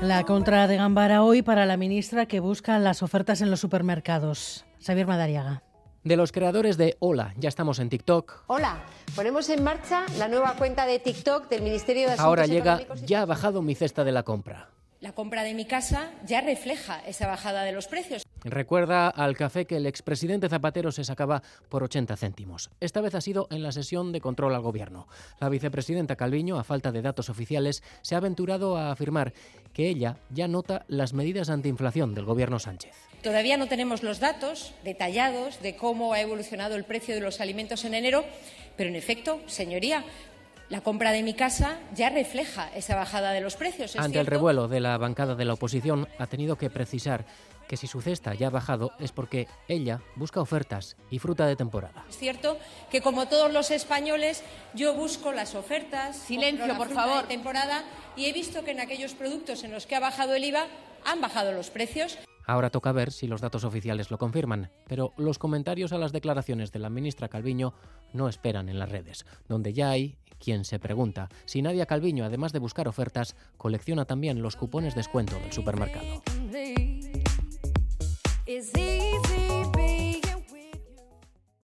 La contra de Gambara hoy para la ministra que busca las ofertas en los supermercados. Xavier Madariaga. De los creadores de Hola, ya estamos en TikTok. Hola, ponemos en marcha la nueva cuenta de TikTok del Ministerio de Asuntos Ahora llega, Económicos y ya ha bajado mi cesta de la compra. La compra de mi casa ya refleja esa bajada de los precios. Recuerda al café que el expresidente Zapatero se sacaba por 80 céntimos. Esta vez ha sido en la sesión de control al gobierno. La vicepresidenta Calviño, a falta de datos oficiales, se ha aventurado a afirmar que ella ya nota las medidas antiinflación del gobierno Sánchez. Todavía no tenemos los datos detallados de cómo ha evolucionado el precio de los alimentos en enero, pero en efecto, señoría, la compra de mi casa ya refleja esa bajada de los precios. Ante el revuelo de la bancada de la oposición, ha tenido que precisar que si su cesta ya ha bajado es porque ella busca ofertas y fruta de temporada. Es cierto que como todos los españoles yo busco las ofertas, Silencio, la por fruta favor. de temporada y he visto que en aquellos productos en los que ha bajado el IVA han bajado los precios. Ahora toca ver si los datos oficiales lo confirman, pero los comentarios a las declaraciones de la ministra Calviño no esperan en las redes, donde ya hay quien se pregunta si Nadia Calviño, además de buscar ofertas, colecciona también los cupones descuento del supermercado. is easy.